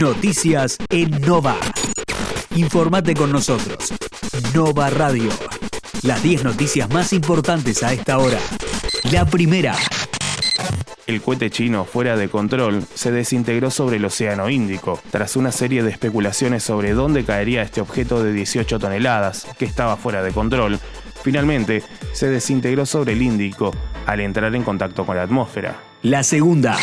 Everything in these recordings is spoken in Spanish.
Noticias en Nova. Informate con nosotros. Nova Radio. Las 10 noticias más importantes a esta hora. La primera. El cohete chino fuera de control se desintegró sobre el Océano Índico, tras una serie de especulaciones sobre dónde caería este objeto de 18 toneladas, que estaba fuera de control. Finalmente, se desintegró sobre el Índico al entrar en contacto con la atmósfera. La segunda.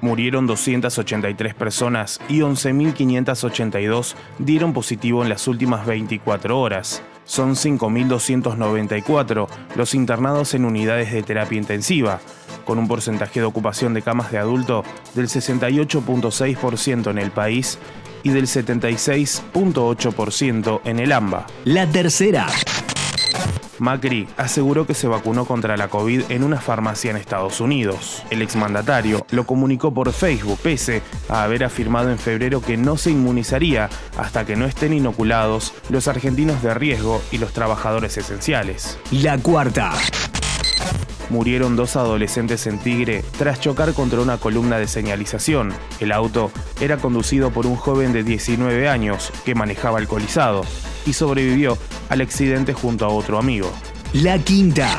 Murieron 283 personas y 11.582 dieron positivo en las últimas 24 horas. Son 5.294 los internados en unidades de terapia intensiva, con un porcentaje de ocupación de camas de adulto del 68.6% en el país y del 76.8% en el AMBA. La tercera. Macri aseguró que se vacunó contra la COVID en una farmacia en Estados Unidos. El exmandatario lo comunicó por Facebook, pese a haber afirmado en febrero que no se inmunizaría hasta que no estén inoculados los argentinos de riesgo y los trabajadores esenciales. La cuarta. Murieron dos adolescentes en Tigre tras chocar contra una columna de señalización. El auto era conducido por un joven de 19 años que manejaba alcoholizado y sobrevivió al accidente junto a otro amigo. La quinta.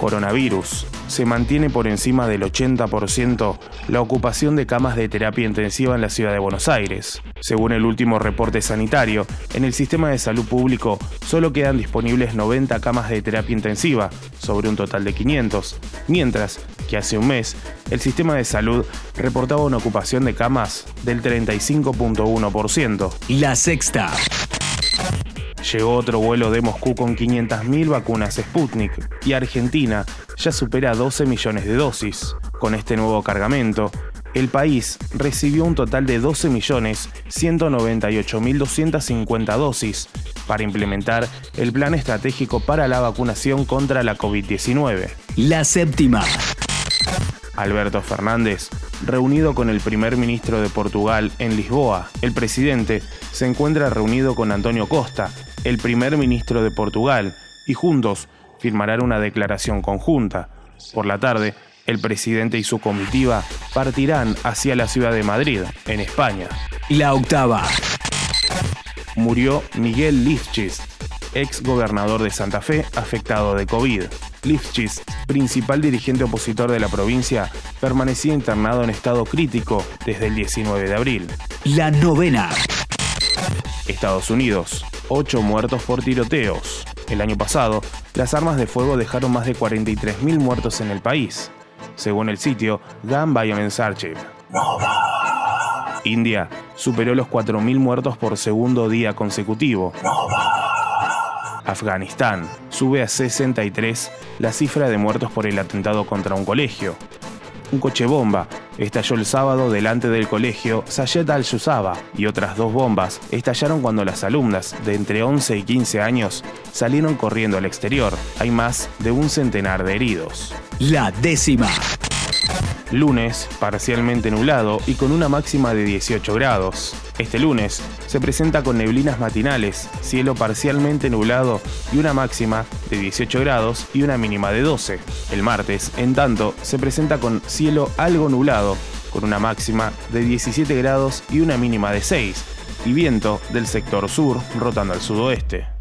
Coronavirus. Se mantiene por encima del 80% la ocupación de camas de terapia intensiva en la ciudad de Buenos Aires. Según el último reporte sanitario, en el sistema de salud público solo quedan disponibles 90 camas de terapia intensiva, sobre un total de 500, mientras que hace un mes el sistema de salud reportaba una ocupación de camas del 35.1%. La sexta. Llegó otro vuelo de Moscú con 500.000 vacunas Sputnik y Argentina ya supera 12 millones de dosis. Con este nuevo cargamento, el país recibió un total de 12.198.250 dosis para implementar el plan estratégico para la vacunación contra la COVID-19. La séptima. Alberto Fernández, reunido con el primer ministro de Portugal en Lisboa. El presidente se encuentra reunido con Antonio Costa, el primer ministro de Portugal, y juntos firmarán una declaración conjunta. Por la tarde, el presidente y su comitiva partirán hacia la ciudad de Madrid, en España. La octava. Murió Miguel Lifchis, ex gobernador de Santa Fe afectado de COVID. Lifchis, principal dirigente opositor de la provincia, permanecía internado en estado crítico desde el 19 de abril. La novena. Estados Unidos, 8 muertos por tiroteos. El año pasado, las armas de fuego dejaron más de 43.000 muertos en el país, según el sitio Gun Violence Archive. India superó los 4.000 muertos por segundo día consecutivo. Afganistán sube a 63 la cifra de muertos por el atentado contra un colegio. Un coche bomba estalló el sábado delante del colegio Sayed al-Yusaba y otras dos bombas estallaron cuando las alumnas de entre 11 y 15 años salieron corriendo al exterior. Hay más de un centenar de heridos. La décima. Lunes, parcialmente nublado y con una máxima de 18 grados. Este lunes se presenta con neblinas matinales, cielo parcialmente nublado y una máxima de 18 grados y una mínima de 12. El martes, en tanto, se presenta con cielo algo nublado, con una máxima de 17 grados y una mínima de 6, y viento del sector sur rotando al sudoeste.